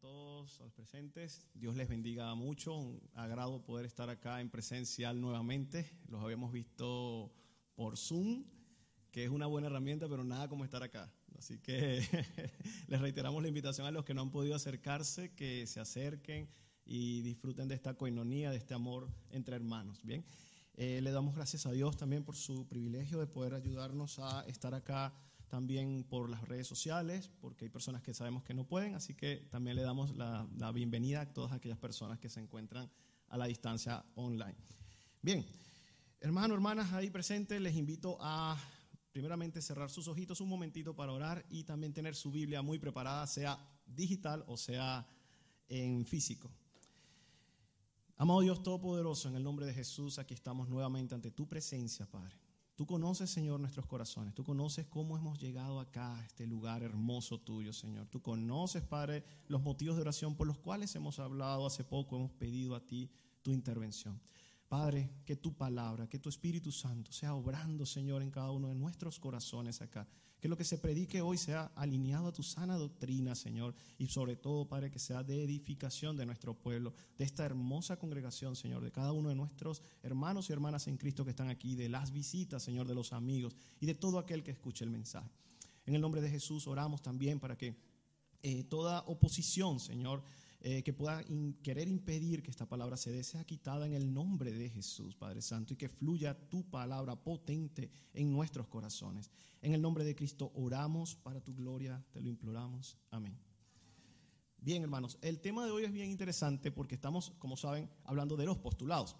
todos los presentes. Dios les bendiga mucho. Un agrado poder estar acá en presencial nuevamente. Los habíamos visto por Zoom, que es una buena herramienta, pero nada como estar acá. Así que les reiteramos la invitación a los que no han podido acercarse, que se acerquen y disfruten de esta coinonía, de este amor entre hermanos. Bien, eh, le damos gracias a Dios también por su privilegio de poder ayudarnos a estar acá también por las redes sociales, porque hay personas que sabemos que no pueden, así que también le damos la, bienvenida a todas aquellas personas que se encuentran a la distancia online. Bien, hermanos, hermanas ahí presentes, les invito a primeramente cerrar sus ojitos un momentito para orar y también tener su Biblia muy preparada, sea digital o sea en físico. Amado Dios Todopoderoso, en el nombre de Jesús, aquí estamos nuevamente ante tu presencia, Padre. Tú conoces, Señor, nuestros corazones. Tú conoces cómo hemos llegado acá, a este lugar hermoso tuyo, Señor. Tú conoces, Padre, los motivos de oración por los cuales hemos hablado hace poco, hemos pedido a ti tu intervención. Padre, que tu palabra, que tu Espíritu Santo sea obrando, Señor, en cada uno de nuestros corazones acá. Que lo que se predique hoy sea alineado a tu sana doctrina, Señor. Y sobre todo, Padre, que sea de edificación de nuestro pueblo, de esta hermosa congregación, Señor, de cada uno de nuestros hermanos y hermanas en Cristo que están aquí, de las visitas, Señor, de los amigos y de todo aquel que escuche el mensaje. En el nombre de Jesús oramos también para que eh, toda oposición, Señor, eh, que pueda querer impedir que esta palabra se dé, sea quitada en el nombre de Jesús, Padre Santo, y que fluya tu palabra potente en nuestros corazones. En el nombre de Cristo oramos para tu gloria, te lo imploramos. Amén. Bien, hermanos, el tema de hoy es bien interesante porque estamos, como saben, hablando de los postulados.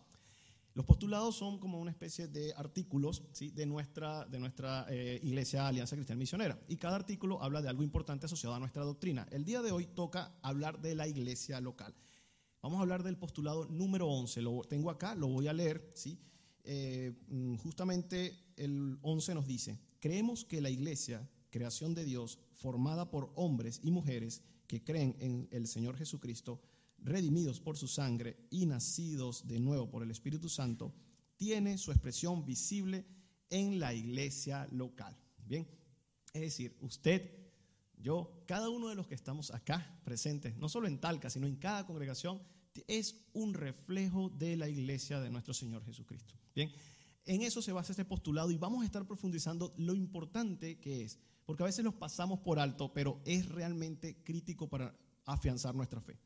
Los postulados son como una especie de artículos ¿sí? de nuestra, de nuestra eh, Iglesia Alianza Cristiana Misionera. Y cada artículo habla de algo importante asociado a nuestra doctrina. El día de hoy toca hablar de la iglesia local. Vamos a hablar del postulado número 11. Lo tengo acá, lo voy a leer. Eh, mm, justamente el 11 nos dice, creemos que la iglesia, creación de Dios, formada por hombres y mujeres que creen en el Señor Jesucristo, redimidos por su sangre y nacidos de nuevo por el Espíritu Santo, tiene su expresión visible en la iglesia local. Bien, es decir, usted, yo, cada uno de los que estamos acá presentes, no solo en Talca, sino en cada congregación, es un reflejo de la iglesia de nuestro Señor Jesucristo. Bien, en eso se basa este postulado y vamos a estar profundizando lo importante que es, porque a veces los pasamos por alto, pero es realmente crítico para afianzar nuestra fe.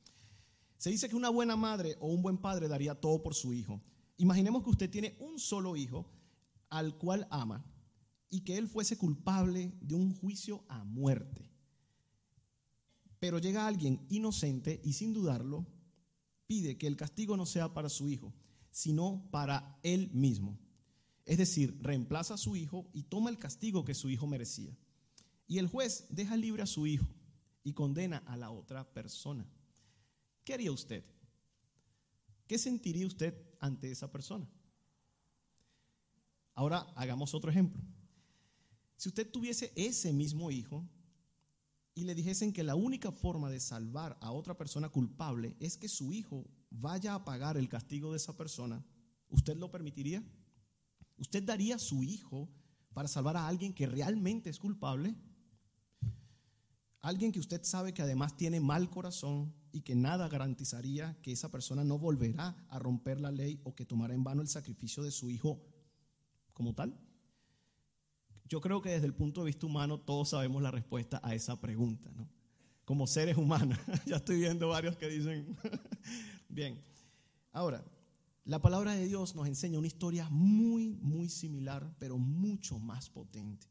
Se dice que una buena madre o un buen padre daría todo por su hijo. Imaginemos que usted tiene un solo hijo al cual ama y que él fuese culpable de un juicio a muerte. Pero llega alguien inocente y sin dudarlo pide que el castigo no sea para su hijo, sino para él mismo. Es decir, reemplaza a su hijo y toma el castigo que su hijo merecía. Y el juez deja libre a su hijo y condena a la otra persona. ¿Qué haría usted? ¿Qué sentiría usted ante esa persona? Ahora hagamos otro ejemplo. Si usted tuviese ese mismo hijo y le dijesen que la única forma de salvar a otra persona culpable es que su hijo vaya a pagar el castigo de esa persona, ¿usted lo permitiría? ¿Usted daría a su hijo para salvar a alguien que realmente es culpable? Alguien que usted sabe que además tiene mal corazón y que nada garantizaría que esa persona no volverá a romper la ley o que tomará en vano el sacrificio de su hijo como tal. Yo creo que desde el punto de vista humano todos sabemos la respuesta a esa pregunta, ¿no? Como seres humanos. ya estoy viendo varios que dicen, bien. Ahora, la palabra de Dios nos enseña una historia muy, muy similar, pero mucho más potente.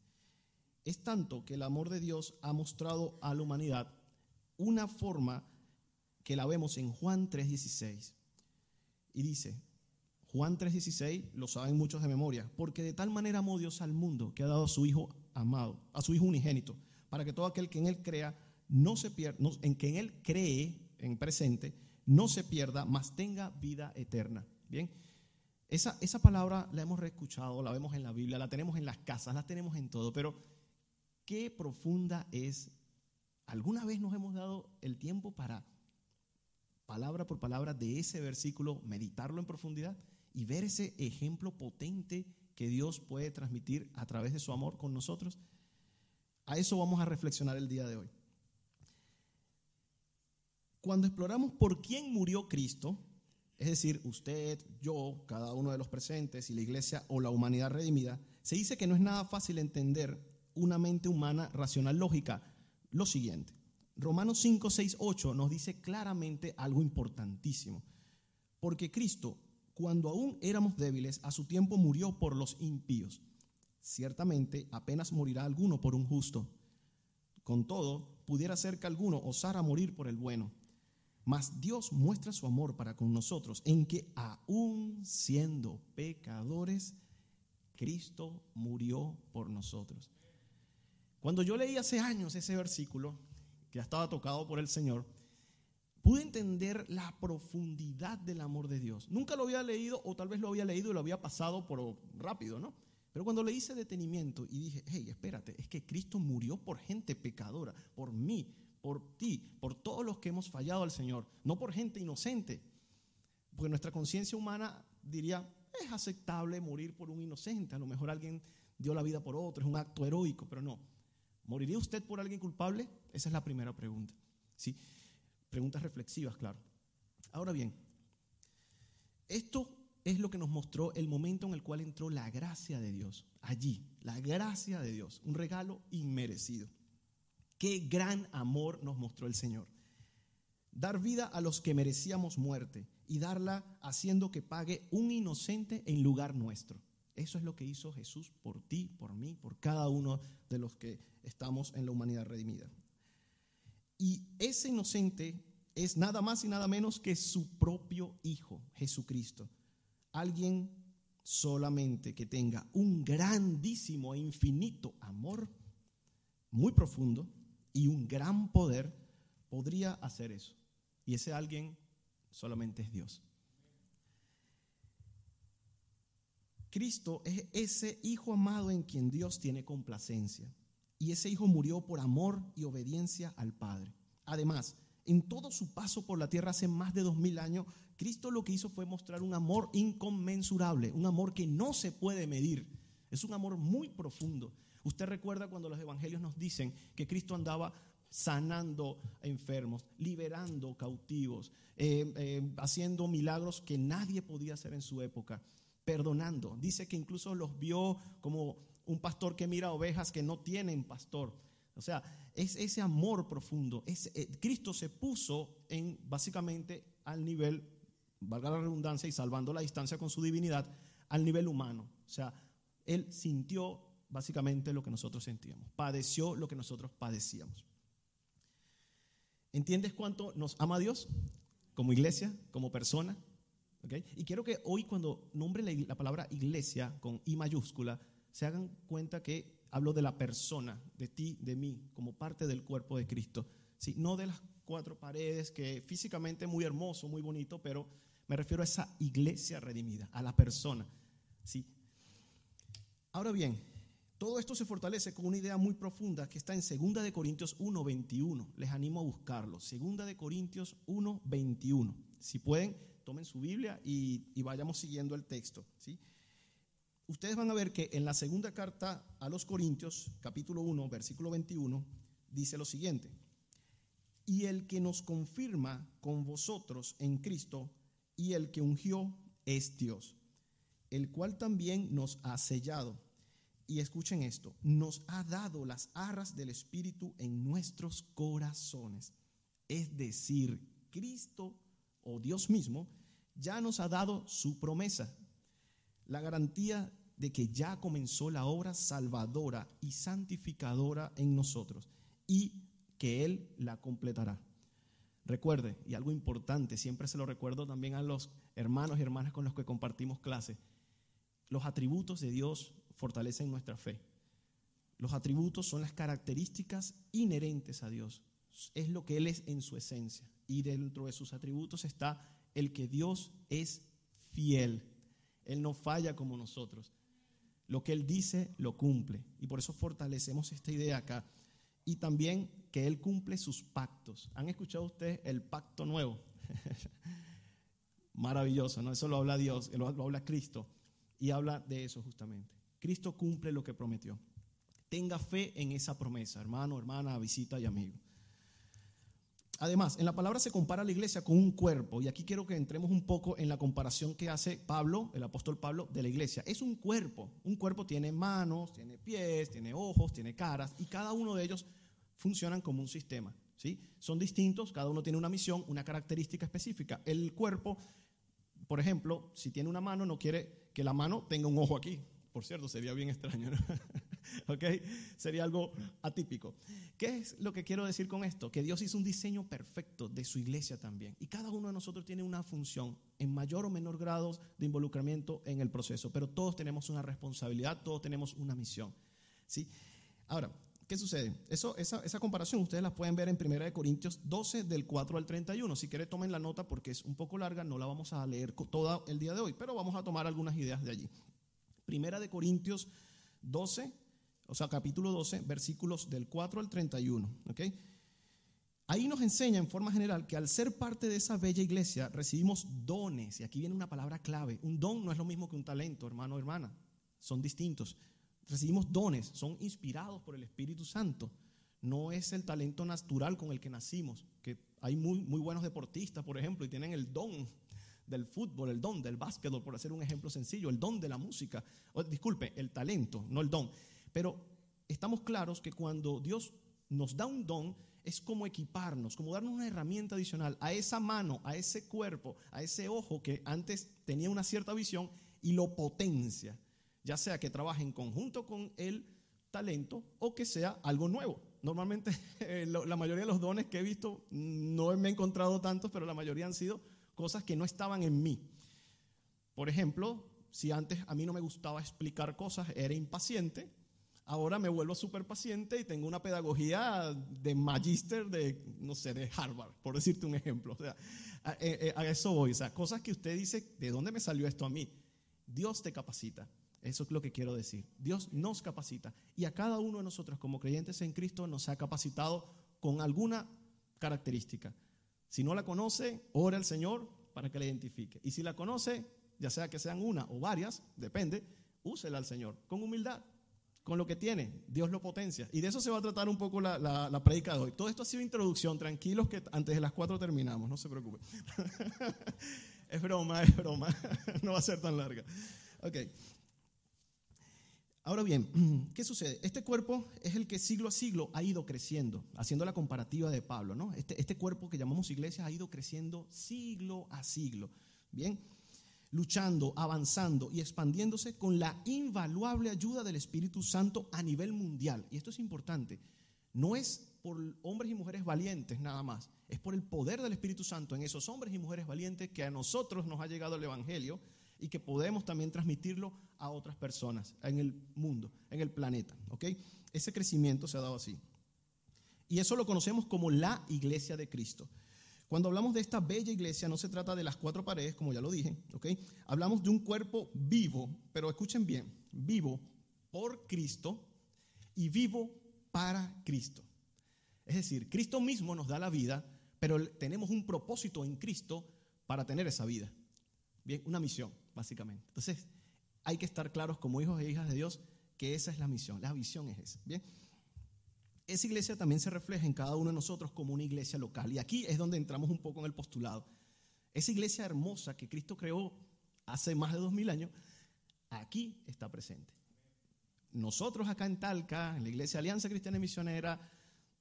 Es tanto que el amor de Dios ha mostrado a la humanidad una forma que la vemos en Juan 3:16. Y dice, Juan 3:16, lo saben muchos de memoria, porque de tal manera amó Dios al mundo que ha dado a su Hijo amado, a su Hijo unigénito, para que todo aquel que en Él crea, no se pierda, en que en Él cree, en presente, no se pierda, mas tenga vida eterna. Bien, esa, esa palabra la hemos reescuchado, la vemos en la Biblia, la tenemos en las casas, la tenemos en todo, pero qué profunda es. ¿Alguna vez nos hemos dado el tiempo para, palabra por palabra, de ese versículo, meditarlo en profundidad y ver ese ejemplo potente que Dios puede transmitir a través de su amor con nosotros? A eso vamos a reflexionar el día de hoy. Cuando exploramos por quién murió Cristo, es decir, usted, yo, cada uno de los presentes y la iglesia o la humanidad redimida, se dice que no es nada fácil entender una mente humana racional lógica. Lo siguiente, Romanos 5, 6, 8 nos dice claramente algo importantísimo. Porque Cristo, cuando aún éramos débiles, a su tiempo murió por los impíos. Ciertamente apenas morirá alguno por un justo. Con todo, pudiera ser que alguno osara morir por el bueno. Mas Dios muestra su amor para con nosotros en que aún siendo pecadores, Cristo murió por nosotros. Cuando yo leí hace años ese versículo, que ya estaba tocado por el Señor, pude entender la profundidad del amor de Dios. Nunca lo había leído o tal vez lo había leído y lo había pasado por rápido, ¿no? Pero cuando le hice detenimiento y dije, hey, espérate, es que Cristo murió por gente pecadora, por mí, por ti, por todos los que hemos fallado al Señor, no por gente inocente. Porque nuestra conciencia humana diría, es aceptable morir por un inocente, a lo mejor alguien dio la vida por otro, es un acto heroico, pero no. ¿Moriría usted por alguien culpable? Esa es la primera pregunta. ¿sí? Preguntas reflexivas, claro. Ahora bien, esto es lo que nos mostró el momento en el cual entró la gracia de Dios. Allí, la gracia de Dios, un regalo inmerecido. Qué gran amor nos mostró el Señor. Dar vida a los que merecíamos muerte y darla haciendo que pague un inocente en lugar nuestro. Eso es lo que hizo Jesús por ti, por mí, por cada uno de los que estamos en la humanidad redimida. Y ese inocente es nada más y nada menos que su propio Hijo, Jesucristo. Alguien solamente que tenga un grandísimo e infinito amor, muy profundo, y un gran poder podría hacer eso. Y ese alguien solamente es Dios. Cristo es ese Hijo amado en quien Dios tiene complacencia. Y ese Hijo murió por amor y obediencia al Padre. Además, en todo su paso por la tierra hace más de dos mil años, Cristo lo que hizo fue mostrar un amor inconmensurable, un amor que no se puede medir. Es un amor muy profundo. Usted recuerda cuando los evangelios nos dicen que Cristo andaba sanando enfermos, liberando cautivos, eh, eh, haciendo milagros que nadie podía hacer en su época, perdonando. Dice que incluso los vio como un pastor que mira ovejas que no tienen pastor. O sea, es ese amor profundo. Es, eh, Cristo se puso en básicamente al nivel, valga la redundancia y salvando la distancia con su divinidad, al nivel humano. O sea, él sintió básicamente lo que nosotros sentíamos, padeció lo que nosotros padecíamos. ¿Entiendes cuánto nos ama Dios como iglesia, como persona? Y quiero que hoy cuando nombre la, palabra iglesia con I mayúscula, se hagan cuenta que hablo de la persona, de ti, de mí, como parte del cuerpo de Cristo. ¿sí? No de las cuatro paredes, que físicamente muy hermoso, muy bonito, pero me refiero a esa iglesia redimida, a la persona. ¿sí? Ahora bien, todo esto se fortalece con una idea muy profunda que está en 2 de Corintios 1:21. Les animo a buscarlo. 2 de Corintios 1:21. Si pueden, tomen su Biblia y, vayamos siguiendo el texto. ¿sí? Ustedes van a ver que en la segunda carta a los Corintios, capítulo 1, versículo 21, dice lo siguiente. Y el que nos confirma con vosotros en Cristo y el que ungió es Dios, el cual también nos ha sellado y escuchen esto, nos ha dado las arras del Espíritu en nuestros corazones. Es decir, Cristo o Dios mismo ya nos ha dado su promesa, la garantía de que ya comenzó la obra salvadora y santificadora en nosotros y que Él la completará. Recuerde, y algo importante, siempre se lo recuerdo también a los hermanos y hermanas con los que compartimos clase, los atributos de Dios fortalecen nuestra fe. Los atributos son las características inherentes a Dios. Es lo que Él es en su esencia. Y dentro de sus atributos está el que Dios es fiel. Él no falla como nosotros. Lo que Él dice, lo cumple. Y por eso fortalecemos esta idea acá. Y también que Él cumple sus pactos. ¿Han escuchado ustedes el pacto nuevo? Maravilloso, ¿no? Eso lo habla Dios, lo habla Cristo. Y habla de eso justamente. Cristo cumple lo que prometió. Tenga fe en esa promesa, hermano, hermana, visita y amigo. Además, en la palabra se compara la iglesia con un cuerpo, y aquí quiero que entremos un poco en la comparación que hace Pablo, el apóstol Pablo, de la iglesia. Es un cuerpo, un cuerpo tiene manos, tiene pies, tiene ojos, tiene caras, y cada uno de ellos funcionan como un sistema. ¿sí? Son distintos, cada uno tiene una misión, una característica específica. El cuerpo, por ejemplo, si tiene una mano, no quiere que la mano tenga un ojo aquí. Por cierto, sería bien extraño. ¿no? ¿ok? Sería algo atípico. ¿Qué es lo que quiero decir con esto? Que Dios hizo un diseño perfecto de su iglesia también. Y cada uno de nosotros tiene una función en mayor o menor grado de involucramiento en el proceso, pero todos tenemos una responsabilidad, todos tenemos una misión. ¿sí? Ahora, ¿qué sucede? Esa, comparación ustedes la pueden ver en 1 Corintios 12, del 4 al 31. Si quieren, tomen la nota porque es un poco larga, no la vamos a leer toda el día de hoy, pero vamos a tomar algunas ideas de allí. Primera de Corintios 12, o sea, capítulo 12, versículos del 4 al 31. Ahí nos enseña en forma general que al ser parte de esa bella iglesia recibimos dones, y aquí viene una palabra clave. Un don no es lo mismo que un talento, hermano o hermana, son distintos. Recibimos dones, son inspirados por el Espíritu Santo. No es el talento natural con el que nacimos, que hay muy, muy buenos deportistas, por ejemplo, y tienen el don del fútbol, el don del básquetbol, por hacer un ejemplo sencillo, el don de la música, disculpe, el talento, no el don. Pero estamos claros que cuando Dios nos da un don, es como equiparnos, como darnos una herramienta adicional a esa mano, a ese cuerpo, a ese ojo que antes tenía una cierta visión y lo potencia, ya sea que trabaje en conjunto con el talento o que sea algo nuevo. Normalmente la mayoría de los dones que he visto, no me he encontrado tantos, pero la mayoría han sido cosas que no estaban en mí. Por ejemplo, si antes a mí no me gustaba explicar cosas, era impaciente, ahora me vuelvo súper paciente y tengo una pedagogía de magíster de, no sé, de Harvard, por decirte un ejemplo. O sea, a, eh, eh, eso voy. O sea, cosas que usted dice, ¿de dónde me salió esto a mí? Dios te capacita. Eso es lo que quiero decir. Dios nos capacita. Y a cada uno de nosotros como creyentes en Cristo nos ha capacitado con alguna característica. Si no la conoce, ora al Señor para que la identifique. Y si la conoce, ya sea que sean una o varias, depende, úsela al Señor con humildad con lo que tiene, Dios lo potencia. Y de eso se va a tratar un poco la, la, predica de hoy. Todo esto ha sido introducción, tranquilos que antes de las cuatro terminamos, no se preocupen. es broma, es broma, no va a ser tan larga. Ok. Ahora bien, ¿qué sucede? Este cuerpo es el que siglo a siglo ha ido creciendo, haciendo la comparativa de Pablo, ¿no? Este, este cuerpo que llamamos iglesia ha ido creciendo siglo a siglo. Bien, luchando, avanzando y expandiéndose con la invaluable ayuda del Espíritu Santo a nivel mundial. Y esto es importante. No es por hombres y mujeres valientes nada más, es por el poder del Espíritu Santo en esos hombres y mujeres valientes que a nosotros nos ha llegado el Evangelio y que podemos también transmitirlo a otras personas en el mundo, en el planeta. ¿ok? Ese crecimiento se ha dado así. Y eso lo conocemos como la iglesia de Cristo. Cuando hablamos de esta bella iglesia, no se trata de las cuatro paredes, como ya lo dije, ¿ok? Hablamos de un cuerpo vivo, pero escuchen bien, vivo por Cristo y vivo para Cristo. Es decir, Cristo mismo nos da la vida, pero tenemos un propósito en Cristo para tener esa vida. Bien, una misión, básicamente. Entonces, hay que estar claros como hijos e hijas de Dios que esa es la misión, la visión es esa. Bien esa iglesia también se refleja en cada uno de nosotros como una iglesia local. Y aquí es donde entramos un poco en el postulado. Esa iglesia hermosa que Cristo creó hace más de dos mil años, aquí está presente. Nosotros acá en Talca, en la iglesia Alianza Cristiana Misionera,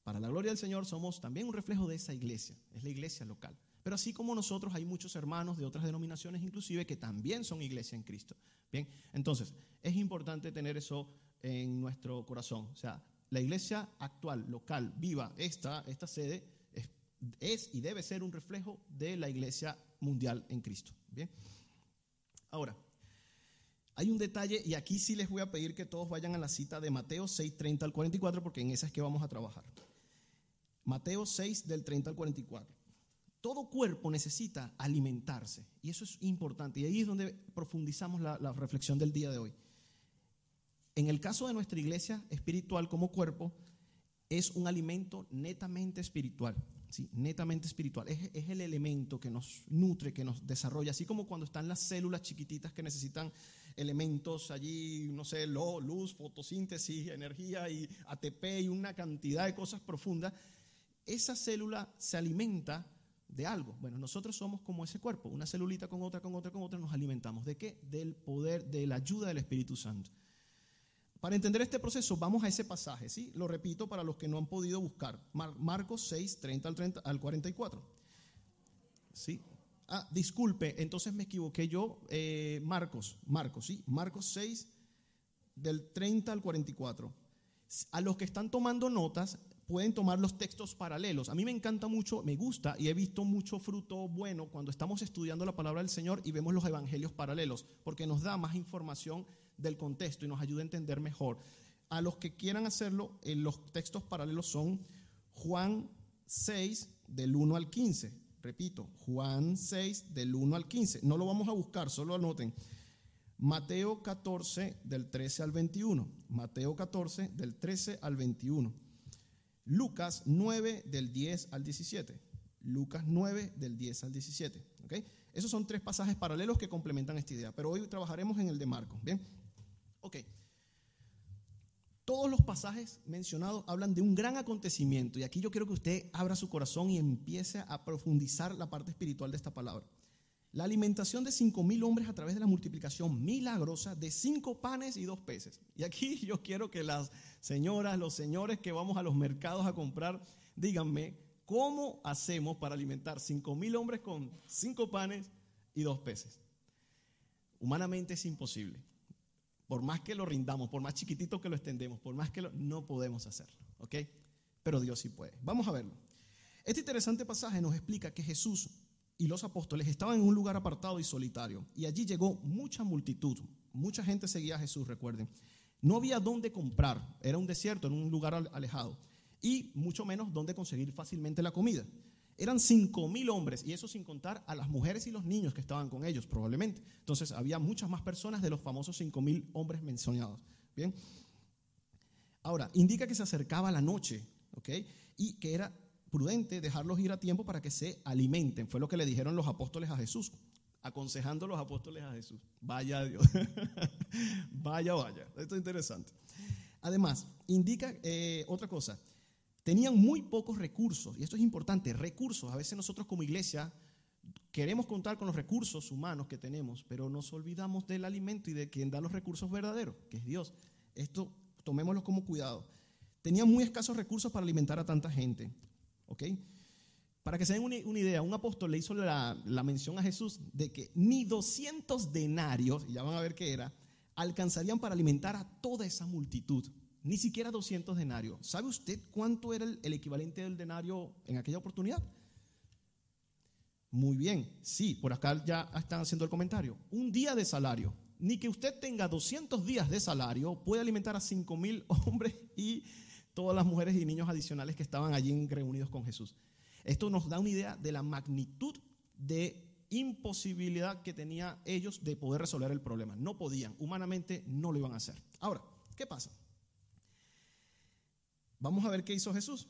para la gloria del Señor, somos también un reflejo de esa iglesia, es la iglesia local. Pero así como nosotros, hay muchos hermanos de otras denominaciones, inclusive, que también son iglesia en Cristo. Bien, entonces, es importante tener eso en nuestro corazón. O sea, la iglesia actual, local, viva, esta, esta sede, es, y debe ser un reflejo de la iglesia mundial en Cristo. Bien. Ahora, hay un detalle, y aquí sí les voy a pedir que todos vayan a la cita de Mateo 6, 30 al 44, porque en esa es que vamos a trabajar. Mateo 6, del 30 al 44. Todo cuerpo necesita alimentarse, y eso es importante, y ahí es donde profundizamos la reflexión del día de hoy. En el caso de nuestra iglesia espiritual como cuerpo, es un alimento netamente espiritual. ¿sí? Netamente espiritual. Es, es, el elemento que nos nutre, que nos desarrolla. Así como cuando están las células chiquititas que necesitan elementos allí, no sé, luz, fotosíntesis, energía y ATP y una cantidad de cosas profundas. esa célula se alimenta de algo. Bueno, nosotros somos como ese cuerpo, una celulita con otra, con otra, con otra, nos alimentamos. ¿De qué? Del poder, de la ayuda del Espíritu Santo. Para entender este proceso, vamos a ese pasaje, ¿sí? Lo repito para los que no han podido buscar. Marcos 6, 30 al, 30 al 44. ¿Sí? Ah, disculpe, entonces me equivoqué yo. Eh, Marcos, Marcos, ¿sí? Marcos 6, del 30 al 44. A los que están tomando notas, pueden tomar los textos paralelos. A mí me encanta mucho, me gusta y he visto mucho fruto bueno cuando estamos estudiando la palabra del Señor y vemos los evangelios paralelos, porque nos da más información del contexto y nos ayuda a entender mejor. A los que quieran hacerlo, eh, los textos paralelos son Juan 6 del 1 al 15. Repito, Juan 6 del 1 al 15. No lo vamos a buscar, solo anoten. Mateo 14 del 13 al 21. Mateo 14 del 13 al 21. Lucas 9 del 10 al 17. Lucas 9 del 10 al 17. ¿okay? Esos son tres pasajes paralelos que complementan esta idea, pero hoy trabajaremos en el de Marcos. Bien, ok. Todos los pasajes mencionados hablan de un gran acontecimiento y aquí yo quiero que usted abra su corazón y empiece a profundizar la parte espiritual de esta palabra. La alimentación de cinco mil hombres a través de la multiplicación milagrosa de cinco panes y dos peces. Y aquí yo quiero que las señoras, los señores que vamos a los mercados a comprar, díganme, ¿cómo hacemos para alimentar cinco mil hombres con cinco panes y dos peces? Humanamente es imposible. Por más que lo rindamos, por más chiquitito que lo extendemos, por más que lo, no podemos hacerlo, ¿ok? Pero Dios sí puede. Vamos a verlo. Este interesante pasaje nos explica que Jesús y los apóstoles estaban en un lugar apartado y solitario. Y allí llegó mucha multitud. Mucha gente seguía a Jesús, recuerden. No había dónde comprar. Era un desierto, en un lugar alejado. Y mucho menos dónde conseguir fácilmente la comida. Eran cinco mil hombres, y eso sin contar a las mujeres y los niños que estaban con ellos, probablemente. Entonces había muchas más personas de los famosos cinco mil hombres mencionados. Bien. Ahora, indica que se acercaba la noche, ¿ok? Y que era prudente dejarlos ir a tiempo para que se alimenten. Fue lo que le dijeron los apóstoles a Jesús, aconsejando a los apóstoles a Jesús. Vaya Dios, vaya, vaya. Esto es interesante. Además, indica eh, otra cosa. Tenían muy pocos recursos, y esto es importante, recursos. A veces nosotros como iglesia queremos contar con los recursos humanos que tenemos, pero nos olvidamos del alimento y de quien da los recursos verdaderos, que es Dios. Esto tomémoslo como cuidado. Tenían muy escasos recursos para alimentar a tanta gente. ¿Ok? Para que se den una, idea, un apóstol le hizo la, mención a Jesús de que ni 200 denarios, y ya van a ver qué era, alcanzarían para alimentar a toda esa multitud. Ni siquiera 200 denarios. ¿Sabe usted cuánto era el, equivalente del denario en aquella oportunidad? Muy bien, sí, por acá ya están haciendo el comentario. Un día de salario. Ni que usted tenga 200 días de salario puede alimentar a 5 mil hombres y todas las mujeres y niños adicionales que estaban allí reunidos con Jesús. Esto nos da una idea de la magnitud de imposibilidad que tenía ellos de poder resolver el problema. No podían, humanamente no lo iban a hacer. Ahora, ¿qué pasa? Vamos a ver qué hizo Jesús.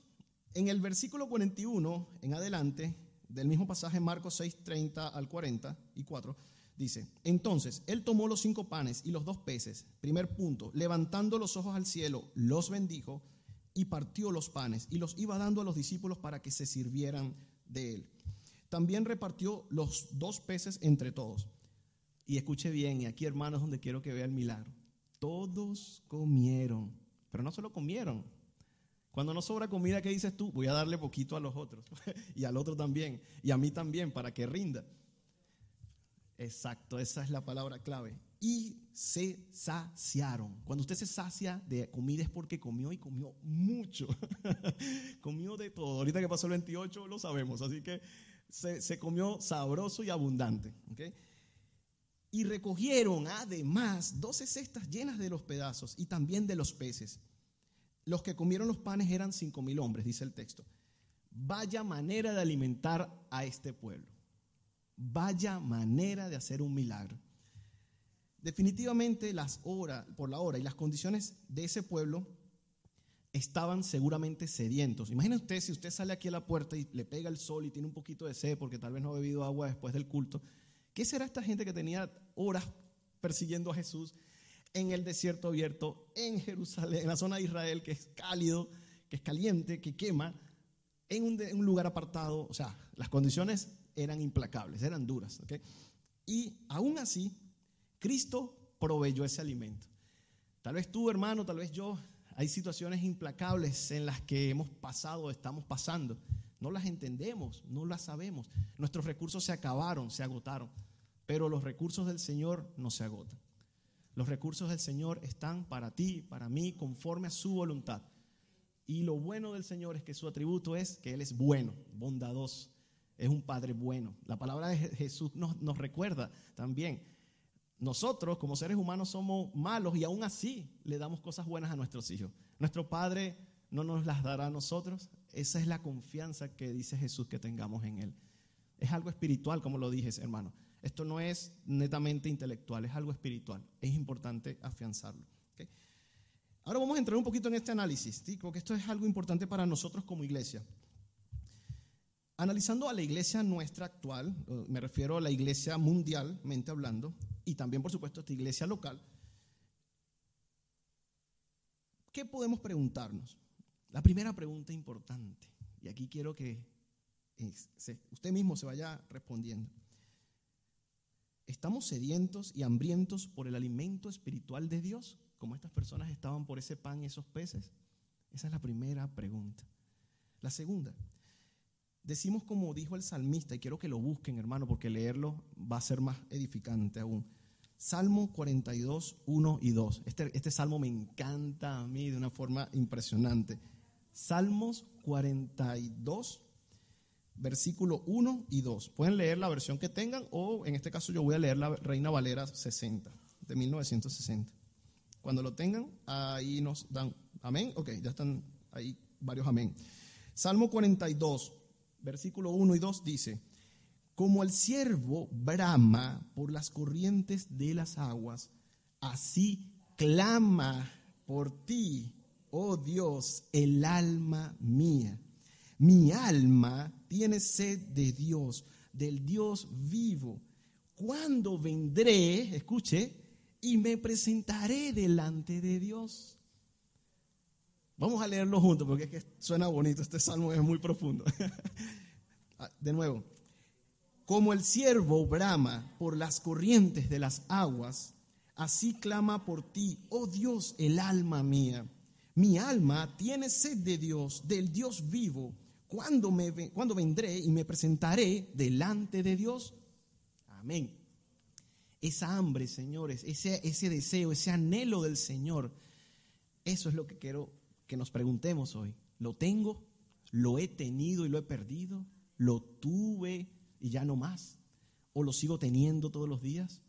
En el versículo 41 en adelante del mismo pasaje Marcos 6, 30 al 44, dice, entonces él tomó los cinco panes y los dos peces, primer punto, levantando los ojos al cielo, los bendijo y partió los panes y los iba dando a los discípulos para que se sirvieran de él. También repartió los dos peces entre todos. Y escuche bien, y aquí hermanos donde quiero que vea el milagro. Todos comieron, pero no solo comieron. Cuando no sobra comida, ¿qué dices tú? Voy a darle poquito a los otros y al otro también y a mí también para que rinda. Exacto, esa es la palabra clave y se saciaron. Cuando usted se sacia de comida es porque comió y comió mucho. comió de todo. Ahorita que pasó el 28 lo sabemos, así que se, comió sabroso y abundante. Y recogieron además 12 cestas llenas de los pedazos y también de los peces. Los que comieron los panes eran cinco mil hombres, dice el texto. Vaya manera de alimentar a este pueblo. Vaya manera de hacer un milagro. Definitivamente las horas, por la hora y las condiciones de ese pueblo estaban seguramente sedientos. Imagínense usted si usted sale aquí a la puerta y le pega el sol y tiene un poquito de sed porque tal vez no ha bebido agua después del culto. ¿Qué será esta gente que tenía horas persiguiendo a Jesús en el desierto abierto, en Jerusalén, en la zona de Israel, que es cálido, que es caliente, que quema? en un, lugar apartado, o sea, las condiciones eran implacables, eran duras. Y aún así, Cristo proveyó ese alimento. Tal vez tú, hermano, tal vez yo, hay situaciones implacables en las que hemos pasado, estamos pasando. No las entendemos, no las sabemos. Nuestros recursos se acabaron, se agotaron. Pero los recursos del Señor no se agotan. Los recursos del Señor están para ti, para mí, conforme a su voluntad. Y lo bueno del Señor es que su atributo es que Él es bueno, bondadoso, es un Padre bueno. La palabra de Jesús nos, recuerda también. Nosotros como seres humanos somos malos y aún así le damos cosas buenas a nuestros hijos. Nuestro Padre no nos las dará a nosotros. Esa es la confianza que dice Jesús que tengamos en Él. Es algo espiritual, como lo dije, hermano. Esto no es netamente intelectual, es algo espiritual. Es importante afianzarlo. Ahora vamos a entrar un poquito en este análisis, porque esto es algo importante para nosotros como iglesia. Analizando a la iglesia nuestra actual, me refiero a la iglesia mundialmente hablando, y también por supuesto a esta iglesia local, ¿qué podemos preguntarnos? La primera pregunta importante, y aquí quiero que usted mismo se vaya respondiendo. ¿Estamos sedientos y hambrientos por el alimento espiritual de Dios? como estas personas estaban por ese pan y esos peces? Esa es la primera pregunta. La segunda, decimos como dijo el salmista, y quiero que lo busquen, hermano, porque leerlo va a ser más edificante aún. Salmo 42, 1 y 2. Este, este salmo me encanta a mí de una forma impresionante. Salmos 42, versículo 1 y 2. Pueden leer la versión que tengan o en este caso yo voy a leer la Reina Valera 60, de 1960. Cuando lo tengan, ahí nos dan amén. Ok, ya están ahí varios amén. Salmo 42, versículo 1 y 2 dice, como el siervo brama por las corrientes de las aguas, así clama por ti, oh Dios, el alma mía. Mi alma tiene sed de Dios, del Dios vivo. ¿Cuándo vendré? Escuche, y me presentaré delante de Dios. Vamos a leerlo juntos porque es que suena bonito, este salmo es muy profundo. Ah, de nuevo, como el siervo brama por las corrientes de las aguas, así clama por ti, oh Dios, el alma mía. Mi alma tiene sed de Dios, del Dios vivo. ¿Cuándo, me, cuando vendré y me presentaré delante de Dios? Amén esa hambre, señores, ese, ese deseo, ese anhelo del Señor. Eso es lo que quiero que nos preguntemos hoy. ¿Lo tengo? ¿Lo he tenido y lo he perdido? ¿Lo tuve y ya no más? ¿O lo sigo teniendo todos los días?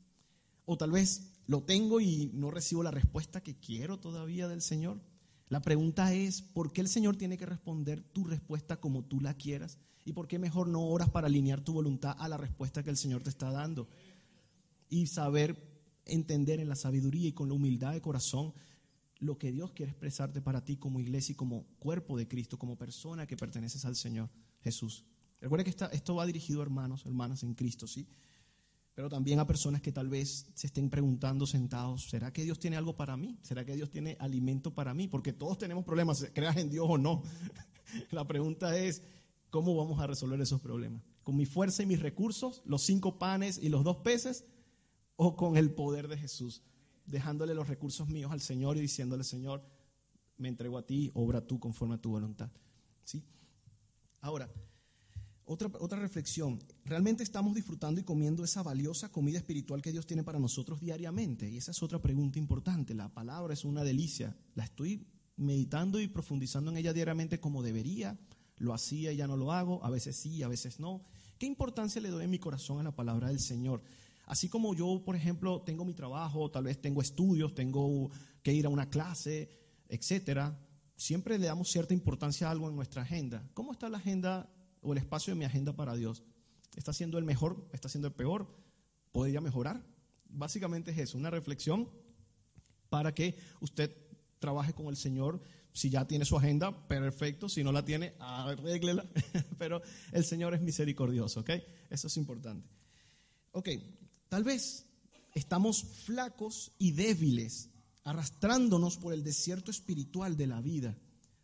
¿O tal vez lo tengo y no recibo la respuesta que quiero todavía del Señor? La pregunta es, ¿por qué el Señor tiene que responder tu respuesta como tú la quieras? ¿Y por qué mejor no oras para alinear tu voluntad a la respuesta que el Señor te está dando? y saber entender en la sabiduría y con la humildad de corazón lo que Dios quiere expresarte para ti como iglesia y como cuerpo de Cristo, como persona que perteneces al Señor Jesús. Recuerda que esto va dirigido a hermanos, hermanas en Cristo, ¿sí? Pero también a personas que tal vez se estén preguntando sentados, ¿será que Dios tiene algo para mí? ¿Será que Dios tiene alimento para mí? Porque todos tenemos problemas, creas en Dios o no. La pregunta es, ¿cómo vamos a resolver esos problemas? ¿Con mi fuerza y mis recursos, los cinco panes y los dos peces? o con el poder de Jesús, dejándole los recursos míos al Señor y diciéndole, Señor, me entrego a ti, obra tú conforme a tu voluntad. ¿Sí? Ahora, otra, otra reflexión, ¿realmente estamos disfrutando y comiendo esa valiosa comida espiritual que Dios tiene para nosotros diariamente? Y esa es otra pregunta importante. La palabra es una delicia. ¿La estoy meditando y profundizando en ella diariamente como debería? Lo hacía y ya no lo hago, a veces sí, a veces no. ¿Qué importancia le doy en mi corazón a la palabra del Señor? Así como yo, por ejemplo, tengo mi trabajo, tal vez tengo estudios, tengo que ir a una clase, etcétera, siempre le damos cierta importancia a algo en nuestra agenda. ¿Cómo está la agenda o el espacio de mi agenda para Dios? ¿Está siendo el mejor? ¿Está siendo el peor? ¿Podría mejorar? Básicamente es eso, una reflexión para que usted trabaje con el Señor. Si ya tiene su agenda, perfecto. Si no la tiene, arréglela. Pero el Señor es misericordioso, ¿ok? Eso es importante. Ok, Tal vez estamos flacos y débiles, arrastrándonos por el desierto espiritual de la vida,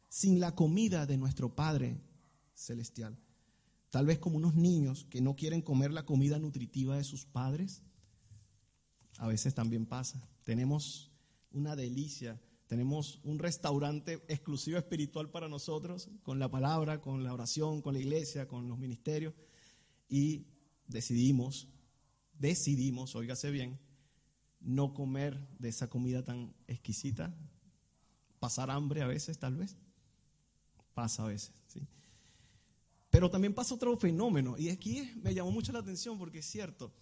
sin la comida de nuestro Padre celestial. Tal vez como unos niños que no quieren comer la comida nutritiva de sus padres. A veces también pasa. Tenemos una delicia, tenemos un restaurante exclusivo espiritual para nosotros, con la palabra, con la oración, con la iglesia, con los ministerios, y decidimos, decidimos, óigase bien, no comer de esa comida tan exquisita, pasar hambre a veces tal vez, pasa a veces, ¿sí? Pero también pasa otro fenómeno, y aquí me llamó mucho la atención porque es cierto,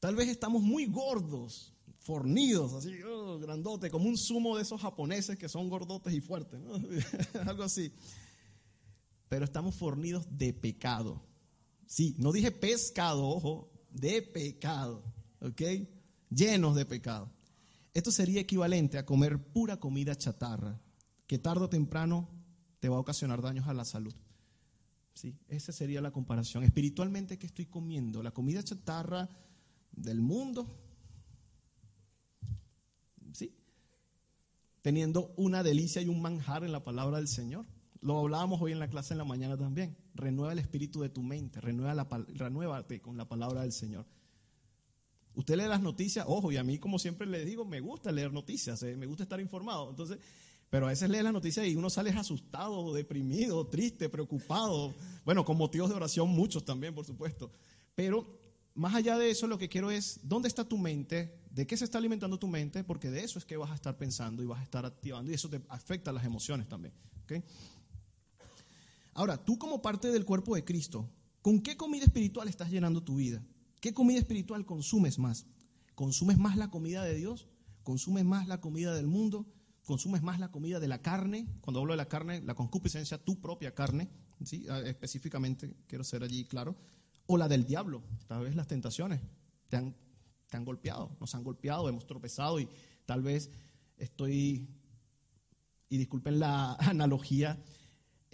tal vez estamos muy gordos, fornidos, así, oh, grandote, como un zumo de esos japoneses que son gordotes y fuertes, algo así. Pero estamos fornidos de pecado. Sí, no dije pescado, ojo, de pecado, ¿ok? Llenos de pecado. Esto sería equivalente a comer pura comida chatarra, que tarde o temprano te va a ocasionar daños a la salud. Sí, esa sería la comparación. Espiritualmente, ¿qué estoy comiendo? La comida chatarra del mundo, ¿sí? Teniendo una delicia y un manjar en la palabra del Señor. Lo hablábamos hoy en la clase en la mañana también. Renueva el espíritu de tu mente, renueva la, renuévate con la palabra del Señor. Usted lee las noticias, ojo, y a mí como siempre le digo, me gusta leer noticias, eh, me gusta estar informado. Entonces, pero a veces lee las noticias y uno sale asustado, deprimido, triste, preocupado. Bueno, con motivos de oración muchos también, por supuesto. Pero más allá de eso, lo que quiero es, ¿dónde está tu mente? ¿De qué se está alimentando tu mente? Porque de eso es que vas a estar pensando y vas a estar activando y eso te afecta las emociones también. Ahora, tú como parte del cuerpo de Cristo, ¿con qué comida espiritual estás llenando tu vida? ¿Qué comida espiritual consumes más? ¿Consumes más la comida de Dios? ¿Consumes más la comida del mundo? Consumes más la comida de la carne, cuando hablo de la carne, la concupiscencia, tu propia carne, ¿sí? Ah, específicamente quiero ser allí claro, o la del diablo, tal vez las tentaciones te han, te han golpeado, nos han golpeado, hemos tropezado y tal vez estoy, y disculpen la analogía,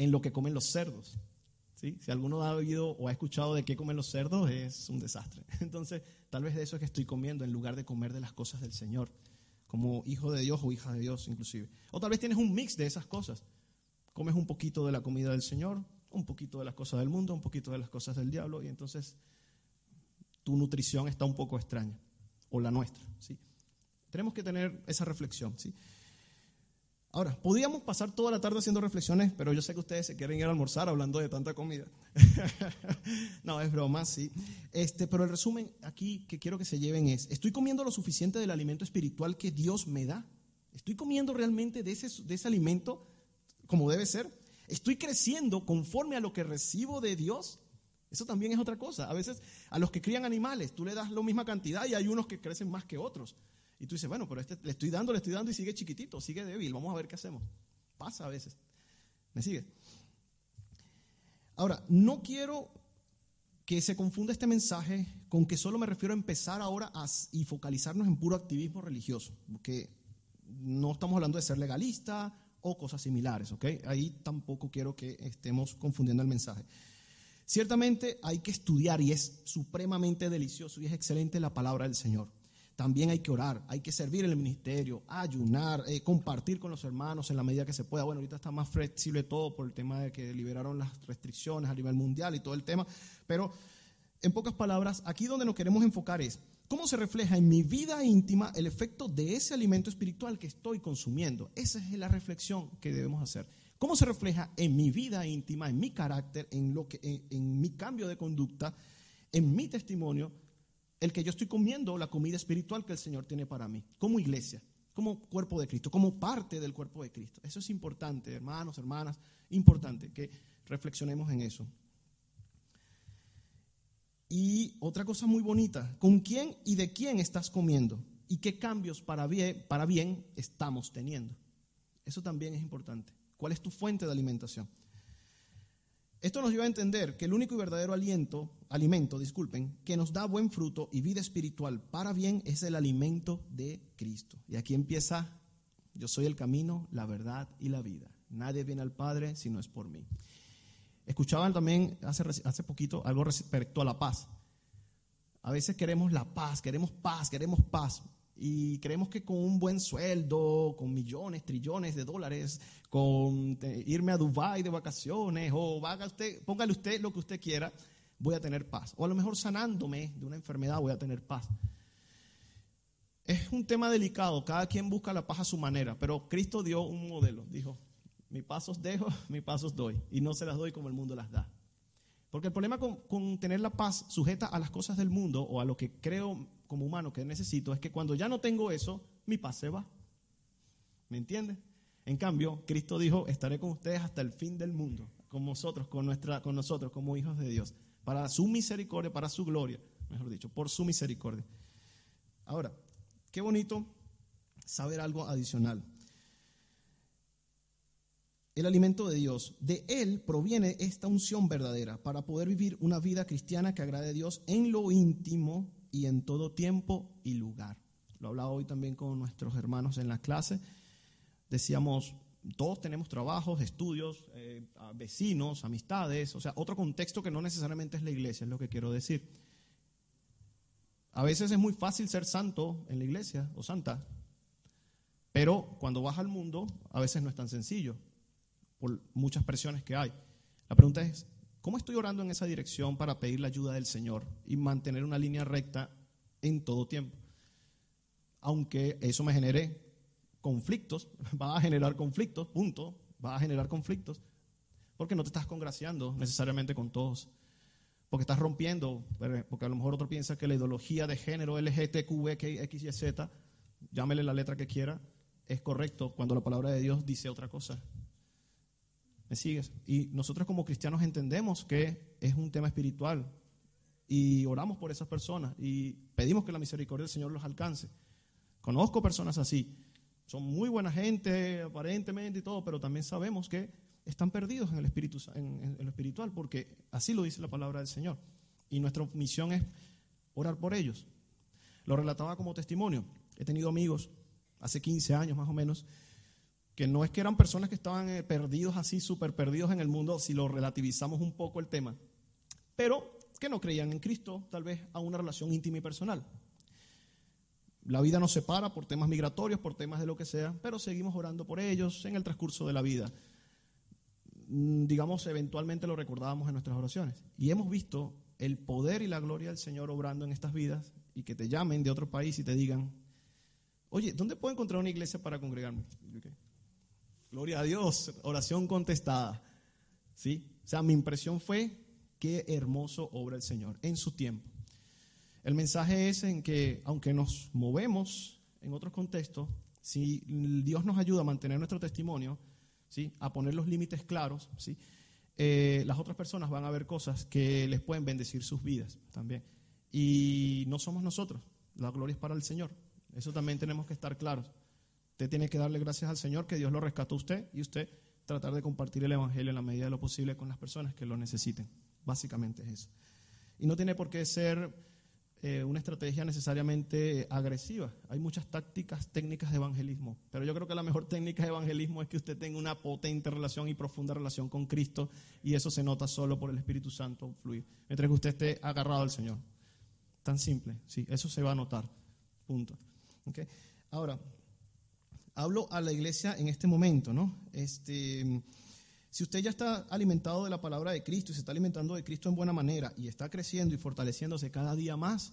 en lo que comen los cerdos. ¿sí? Si alguno ha oído o ha escuchado de qué comen los cerdos, es un desastre. Entonces, tal vez de eso es que estoy comiendo en lugar de comer de las cosas del Señor como hijo de Dios o hija de Dios inclusive. O tal vez tienes un mix de esas cosas. Comes un poquito de la comida del Señor, un poquito de las cosas del mundo, un poquito de las cosas del diablo y entonces tu nutrición está un poco extraña o la nuestra, ¿sí? Tenemos que tener esa reflexión, ¿sí? Ahora, podríamos pasar toda la tarde haciendo reflexiones, pero yo sé que ustedes se quieren ir a almorzar hablando de tanta comida. no, es broma, sí. Este, pero el resumen aquí que quiero que se lleven es, ¿estoy comiendo lo suficiente del alimento espiritual que Dios me da? ¿Estoy comiendo realmente de ese, de ese alimento como debe ser? ¿Estoy creciendo conforme a lo que recibo de Dios? Eso también es otra cosa. A veces a los que crían animales, tú le das la misma cantidad y hay unos que crecen más que otros. Y tú dices, bueno, pero este le estoy dando, le estoy dando y sigue chiquitito, sigue débil, vamos a ver qué hacemos. Pasa a veces. ¿Me sigue? Ahora, no quiero que se confunda este mensaje con que solo me refiero a empezar ahora y focalizarnos en puro activismo religioso, porque no estamos hablando de ser legalista o cosas similares, ¿ok? Ahí tampoco quiero que estemos confundiendo el mensaje. Ciertamente hay que estudiar y es supremamente delicioso y es excelente la palabra del Señor también hay que orar, hay que servir en el ministerio, ayunar, eh, compartir con los hermanos en la medida que se pueda. Bueno, ahorita está más flexible todo por el tema de que liberaron las restricciones a nivel mundial y todo el tema, pero en pocas palabras, aquí donde nos queremos enfocar es cómo se refleja en mi vida íntima el efecto de ese alimento espiritual que estoy consumiendo. Esa es la reflexión que debemos hacer. ¿Cómo se refleja en mi vida íntima, en mi carácter, en, lo que, en mi cambio de conducta, en mi testimonio? El que yo estoy comiendo la comida espiritual que el Señor tiene para mí, como iglesia, como cuerpo de Cristo, como parte del cuerpo de Cristo. Eso es importante, hermanos, hermanas, importante que reflexionemos en eso. Y otra cosa muy bonita, ¿con quién y de quién estás comiendo? ¿Y qué cambios para bien, para bien estamos teniendo? Eso también es importante. ¿Cuál es tu fuente de alimentación? Esto nos lleva a entender que el único y verdadero aliento, alimento, disculpen, que nos da buen fruto y vida espiritual para bien es el alimento de Cristo. Y aquí empieza, yo soy el camino, la verdad y la vida. Nadie viene al Padre si no es por mí. Escuchaban también hace, hace poquito algo respecto a la paz. A veces queremos la paz, queremos paz, queremos paz. Y creemos que con un buen sueldo, con millones, trillones de dólares, con eh, irme a Dubai de vacaciones o póngale usted lo que usted quiera, voy a tener paz. O a lo mejor sanándome de una enfermedad voy a tener paz. Es un tema delicado, cada quien busca la paz a su manera, pero Cristo dio un modelo, dijo, mi pasos dejo, mi pasos doy, y no se las doy como el mundo las da. Porque el problema con, tener la paz sujeta a las cosas del mundo o a lo que creo como humano que necesito es que cuando ya no tengo eso, mi paz se va. ¿Me entiendes? En cambio, Cristo dijo, estaré con ustedes hasta el fin del mundo, con nosotros, con, nuestra, con nosotros como hijos de Dios, para su misericordia, para su gloria, mejor dicho, por su misericordia. Ahora, qué bonito saber algo adicional el alimento de Dios. De Él proviene esta unción verdadera para poder vivir una vida cristiana que agrade a Dios en lo íntimo y en todo tiempo y lugar. Lo hablaba hoy también con nuestros hermanos en la clase. Decíamos, todos tenemos trabajos, estudios, eh, vecinos, amistades, o sea, otro contexto que no necesariamente es la iglesia, es lo que quiero decir. A veces es muy fácil ser santo en la iglesia o santa, pero cuando vas al mundo a veces no es tan sencillo por muchas presiones que hay. La pregunta es, ¿cómo estoy orando en esa dirección para pedir la ayuda del Señor y mantener una línea recta en todo tiempo? Aunque eso me genere conflictos, va a generar conflictos, punto, va a generar conflictos, porque no te estás congraciando necesariamente con todos, porque estás rompiendo, porque a lo mejor otro piensa que la ideología de género LGTQ, X, Y, Z, llámele la letra que quiera, es correcto cuando la palabra de Dios dice otra cosa. ¿Me sigues? Y nosotros como cristianos entendemos que es un tema espiritual y oramos por esas personas y pedimos que la misericordia del Señor los alcance. Conozco personas así. Son muy buena gente, aparentemente y todo, pero también sabemos que están perdidos en el espíritu, en, lo espiritual, porque así lo dice la palabra del Señor. Y nuestra misión es orar por ellos. Lo relataba como testimonio. He tenido amigos hace 15 años más o menos que no es que eran personas que estaban eh, perdidos así, súper perdidos en el mundo, si lo relativizamos un poco el tema, pero que no creían en Cristo, tal vez a una relación íntima y personal. La vida nos separa por temas migratorios, por temas de lo que sea, pero seguimos orando por ellos en el transcurso de la vida. Mm, digamos, eventualmente lo recordábamos en nuestras oraciones. Y hemos visto el poder y la gloria del Señor obrando en estas vidas y que te llamen de otro país y te digan, oye, ¿dónde puedo encontrar una iglesia para congregarme? Gloria a Dios, oración contestada. ¿Sí? O sea, mi impresión fue qué hermoso obra el Señor en su tiempo. El mensaje es en que, aunque nos movemos en otros contextos, si Dios nos ayuda a mantener nuestro testimonio, ¿sí? a poner los límites claros, ¿sí? Eh, las otras personas van a ver cosas que les pueden bendecir sus vidas también. Y no somos nosotros, la gloria es para el Señor. Eso también tenemos que estar claros. Usted tiene que darle gracias al Señor que Dios lo rescató a usted y usted tratar de compartir el Evangelio en la medida de lo posible con las personas que lo necesiten. Básicamente es eso. Y no tiene por qué ser eh, una estrategia necesariamente agresiva. Hay muchas tácticas, técnicas de evangelismo, pero yo creo que la mejor técnica de evangelismo es que usted tenga una potente relación y profunda relación con Cristo y eso se nota solo por el Espíritu Santo fluir. Mientras que usted esté agarrado al Señor. Tan simple, sí, eso se va a notar. Punto. ¿Okay? Ahora, hablo a la iglesia en este momento, ¿no? Este, si usted ya está alimentado de la palabra de Cristo y se está alimentando de Cristo en buena manera y está creciendo y fortaleciéndose cada día más,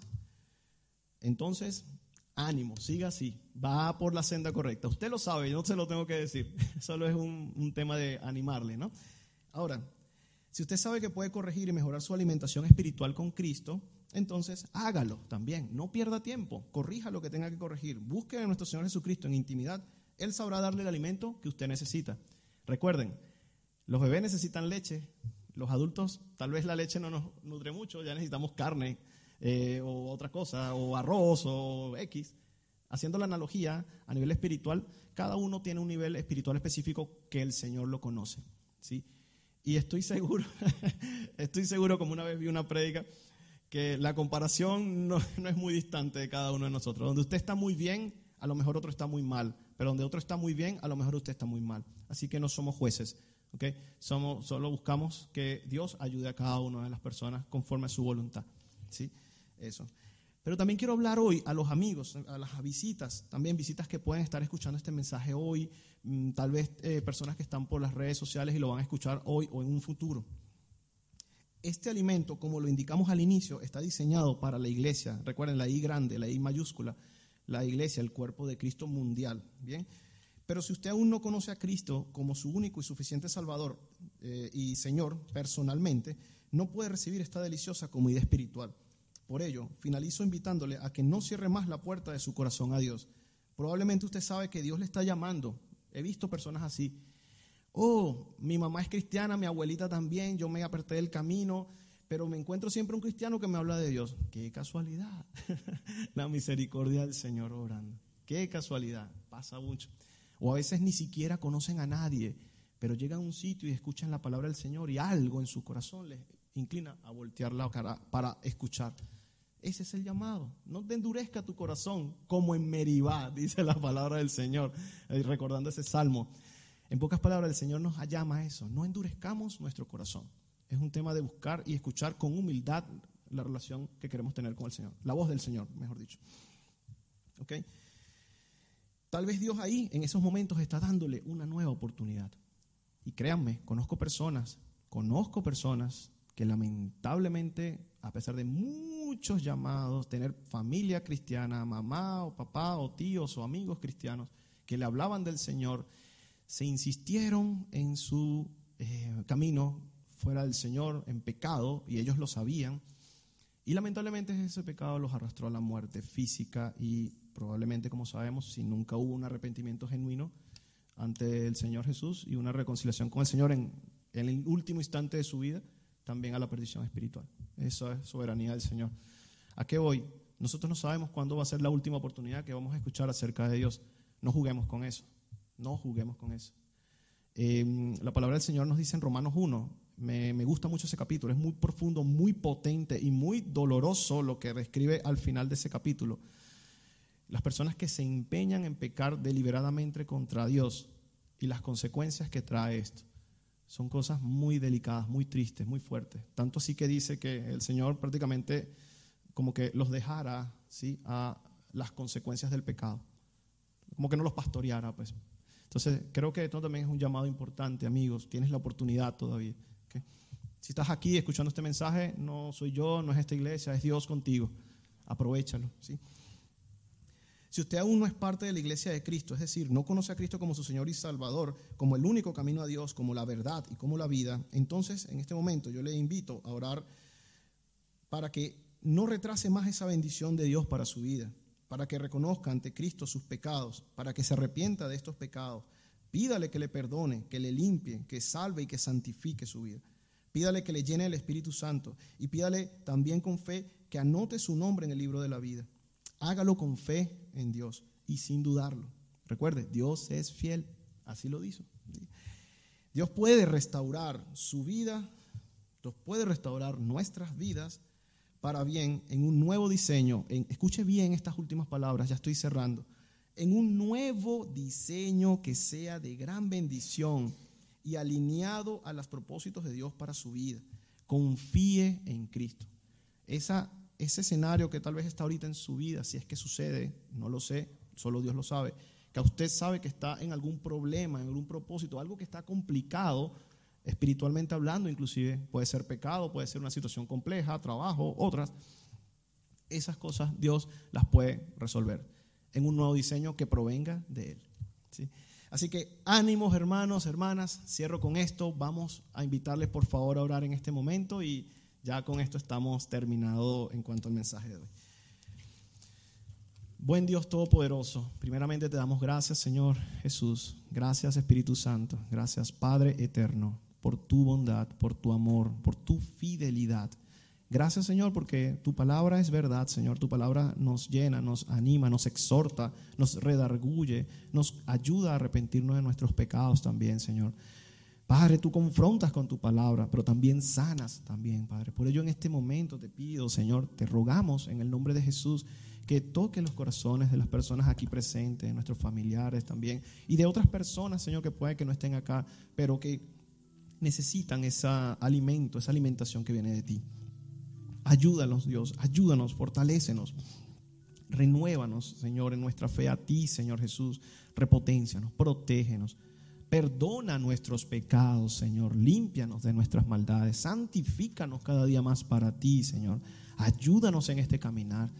entonces ánimo, siga así, va por la senda correcta. Usted lo sabe, yo no se lo tengo que decir, solo es un, tema de animarle, ¿no? Ahora, si usted sabe que puede corregir y mejorar su alimentación espiritual con Cristo, entonces hágalo también. No pierda tiempo. Corrija lo que tenga que corregir. Busque a nuestro Señor Jesucristo en intimidad. Él sabrá darle el alimento que usted necesita. Recuerden, los bebés necesitan leche. Los adultos, tal vez la leche no nos nutre mucho. Ya necesitamos carne eh, o otra cosa, o arroz o X. Haciendo la analogía a nivel espiritual, cada uno tiene un nivel espiritual específico que el Señor lo conoce. ¿sí? Y estoy seguro, estoy seguro, como una vez vi una prédica, que la comparación no, es muy distante de cada uno de nosotros. Donde usted está muy bien, a lo mejor otro está muy mal. Pero donde otro está muy bien, a lo mejor usted está muy mal. Así que no somos jueces. ¿okay? Somos, solo buscamos que Dios ayude a cada una de las personas conforme a su voluntad. ¿sí? Eso. Pero también quiero hablar hoy a los amigos, a las visitas, también visitas que pueden estar escuchando este mensaje hoy, mm, tal vez eh, personas que están por las redes sociales y lo van a escuchar hoy o en un futuro. Este alimento, como lo indicamos al inicio, está diseñado para la iglesia. Recuerden la I grande, la I mayúscula, la iglesia, el cuerpo de Cristo mundial. Bien. Pero si usted aún no conoce a Cristo como su único y suficiente Salvador eh, y Señor personalmente, no puede recibir esta deliciosa comida espiritual. Por ello, finalizo invitándole a que no cierre más la puerta de su corazón a Dios. Probablemente usted sabe que Dios le está llamando. He visto personas así. Oh, mi mamá es cristiana, mi abuelita también, yo me aparté del camino, pero me encuentro siempre un cristiano que me habla de Dios. Qué casualidad. la misericordia del Señor orando. Qué casualidad. Pasa mucho. O a veces ni siquiera conocen a nadie, pero llegan a un sitio y escuchan la palabra del Señor y algo en su corazón les inclina a voltear la cara para escuchar. Ese es el llamado. No te endurezca tu corazón como en Meribá, dice la palabra del Señor, eh, recordando ese salmo. En pocas palabras, el Señor nos llama a eso. No endurezcamos nuestro corazón. Es un tema de buscar y escuchar con humildad la relación que queremos tener con el Señor. La voz del Señor, mejor dicho. ¿Ok? Tal vez Dios ahí, en esos momentos, está dándole una nueva oportunidad. Y créanme, conozco personas, conozco personas que lamentablemente, a pesar de muchos llamados, tener familia cristiana, mamá o papá o tíos o amigos cristianos que le hablaban del Señor, se insistieron en su eh, camino fuera del Señor, en pecado, y ellos lo sabían. Y lamentablemente ese pecado los arrastró a la muerte física y probablemente, como sabemos, si nunca hubo un arrepentimiento genuino ante el Señor Jesús y una reconciliación con el Señor en, en el último instante de su vida, también a la perdición espiritual. Eso es soberanía del Señor. ¿A qué voy? Nosotros no sabemos cuándo va a ser la última oportunidad que vamos a escuchar acerca de Dios. No juguemos con eso. No juguemos con eso. Em, la palabra del Señor nos dice en Romanos 1, me, gusta mucho ese capítulo, es muy profundo, muy potente y muy doloroso lo que describe al final de ese capítulo. Las personas que se empeñan en pecar deliberadamente contra Dios y las consecuencias que trae esto. Son cosas muy delicadas, muy tristes, muy fuertes. Tanto así que dice que el Señor prácticamente como que los dejara ¿sí? a las consecuencias del pecado. Como que no los pastoreara, pues. Entonces, creo que esto también es un llamado importante, amigos. Tienes la oportunidad todavía. Si estás aquí escuchando este mensaje, no soy yo, no es esta iglesia, es Dios contigo. Aprovechalo. Si usted aún no es parte de la iglesia de Cristo, es decir, no conoce a Cristo como su Señor y Salvador, como el único camino a Dios, como la verdad y como la vida, entonces en este momento yo le invito a orar para que no retrase más esa bendición de Dios para su vida, para que reconozca ante Cristo sus pecados, para que se arrepienta de estos pecados. Pídale que le perdone, que le limpie, que salve y que santifique su vida. Pídale que le llene el Espíritu Santo y pídale también con fe que anote su nombre en el libro de la vida. Hágalo con fe en Dios y sin dudarlo. Recuerde, Dios es fiel, así lo dice. Dios puede restaurar su vida, Dios puede restaurar nuestras vidas para bien en un nuevo diseño. escuche bien estas últimas palabras, ya estoy cerrando. En un nuevo diseño que sea de gran bendición y alineado a los propósitos de Dios para su vida. Confíe en Cristo. Esa ese escenario que tal vez está ahorita en su vida, si es que sucede, no lo sé, solo Dios lo sabe, que usted sabe que está en algún problema, en algún propósito, algo que está complicado, espiritualmente hablando, inclusive puede ser pecado, puede ser una situación compleja, trabajo, otras, esas cosas Dios las puede resolver en un nuevo diseño que provenga de Él. ¿sí? Así que ánimos hermanos, hermanas, cierro con esto, vamos a invitarles por favor a orar en este momento y ya con esto estamos terminados en cuanto al mensaje de hoy. Buen Dios Todopoderoso, primeramente te damos gracias, Señor Jesús. Gracias, Espíritu Santo. Gracias, Padre Eterno, por tu bondad, por tu amor, por tu fidelidad. Gracias, Señor, porque tu palabra es verdad, Señor. Tu palabra nos llena, nos anima, nos exhorta, nos redarguye, nos ayuda a arrepentirnos de nuestros pecados también, Señor. Padre, tú confrontas con tu palabra, pero también sanas también, Padre. Por ello en este momento te pido, Señor, te rogamos en el nombre de Jesús que toque los corazones de las personas aquí presentes, de nuestros familiares también, y de otras personas, Señor, que puede que no estén acá, pero que necesitan ese alimento, esa alimentación que viene de ti. Ayúdanos, Dios, ayúdanos, fortalécenos. Renuévanos, Señor, en nuestra fe a ti, Señor Jesús. Repoténcianos, protégenos. Perdona nuestros pecados, Señor. Límpianos de nuestras maldades. Santifícanos cada día más para ti, Señor. Ayúdanos en este caminar.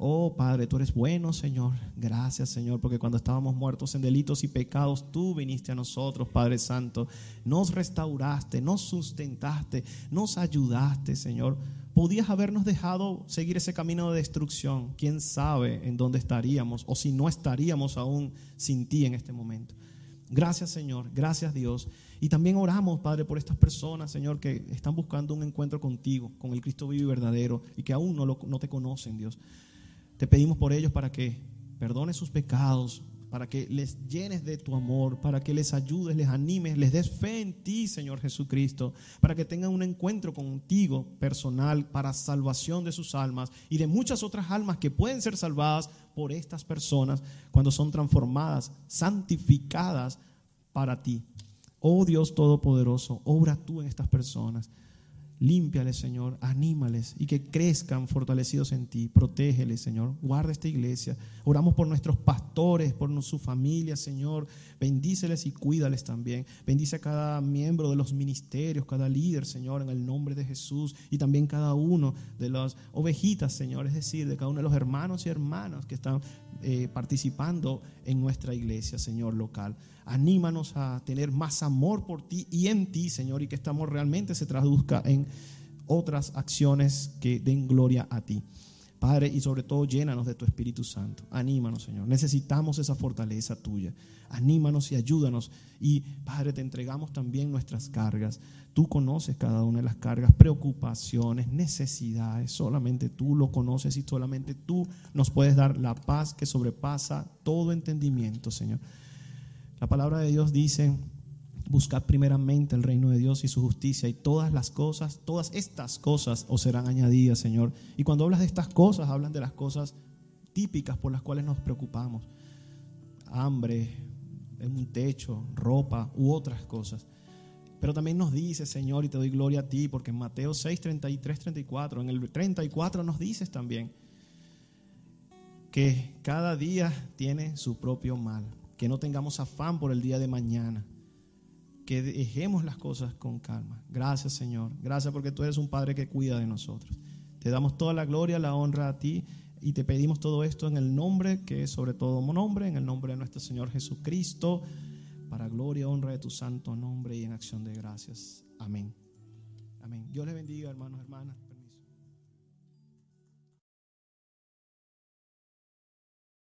Oh Padre, tú eres bueno, Señor. Gracias, Señor, porque cuando estábamos muertos en delitos y pecados, tú viniste a nosotros, Padre Santo. Nos restauraste, nos sustentaste, nos ayudaste, Señor. Podías habernos dejado seguir ese camino de destrucción. Quién sabe en dónde estaríamos o si no estaríamos aún sin ti en este momento. Gracias, Señor. Gracias, Dios. Y también oramos, Padre, por estas personas, Señor, que están buscando un encuentro contigo, con el Cristo vivo y verdadero, y que aún no, lo, no te conocen, Dios. Te pedimos por ellos para que perdones sus pecados, para que les llenes de tu amor, para que les ayudes, les animes, les des fe en ti, Señor Jesucristo, para que tengan un encuentro contigo personal para salvación de sus almas y de muchas otras almas que pueden ser salvadas por estas personas cuando son transformadas, santificadas para ti. Oh Dios Todopoderoso, obra tú en estas personas. Límpiales, Señor, anímales y que crezcan fortalecidos en ti. Protégeles, Señor. Guarda esta iglesia. Oramos por nuestros pastores, por su familia, Señor. Bendíceles y cuídales también. Bendice a cada miembro de los ministerios, cada líder, Señor, en el nombre de Jesús. Y también cada uno de las ovejitas, Señor, es decir, de cada uno de los hermanos y hermanas que están eh, participando en nuestra iglesia, Señor, local. Anímanos a tener más amor por ti y en ti, Señor, y que este amor realmente se traduzca en otras acciones que den gloria a ti. Padre, y sobre todo llénanos de tu Espíritu Santo. Anímanos, Señor. Necesitamos esa fortaleza tuya. Anímanos y ayúdanos. Y, Padre, te entregamos también nuestras cargas. Tú conoces cada una de las cargas, preocupaciones, necesidades. Solamente tú lo conoces y solamente tú nos puedes dar la paz que sobrepasa todo entendimiento, Señor. La palabra de Dios dice, buscad primeramente el reino de Dios y su justicia y todas las cosas, todas estas cosas os serán añadidas, Señor. Y cuando hablas de estas cosas, hablan de las cosas típicas por las cuales nos preocupamos. Hambre, un techo, ropa u otras cosas. Pero también nos dice, Señor, y te doy gloria a ti, porque en Mateo 6, 33, 34, en el 34 nos dices también que cada día tiene su propio mal que no tengamos afán por el día de mañana, que dejemos las cosas con calma. Gracias Señor, gracias porque tú eres un Padre que cuida de nosotros. Te damos toda la gloria, la honra a ti y te pedimos todo esto en el nombre que es sobre todo nombre, en el nombre de nuestro Señor Jesucristo, para gloria honra de tu santo nombre y en acción de gracias. Amén. Amén. Dios les bendiga, hermanos, hermanas.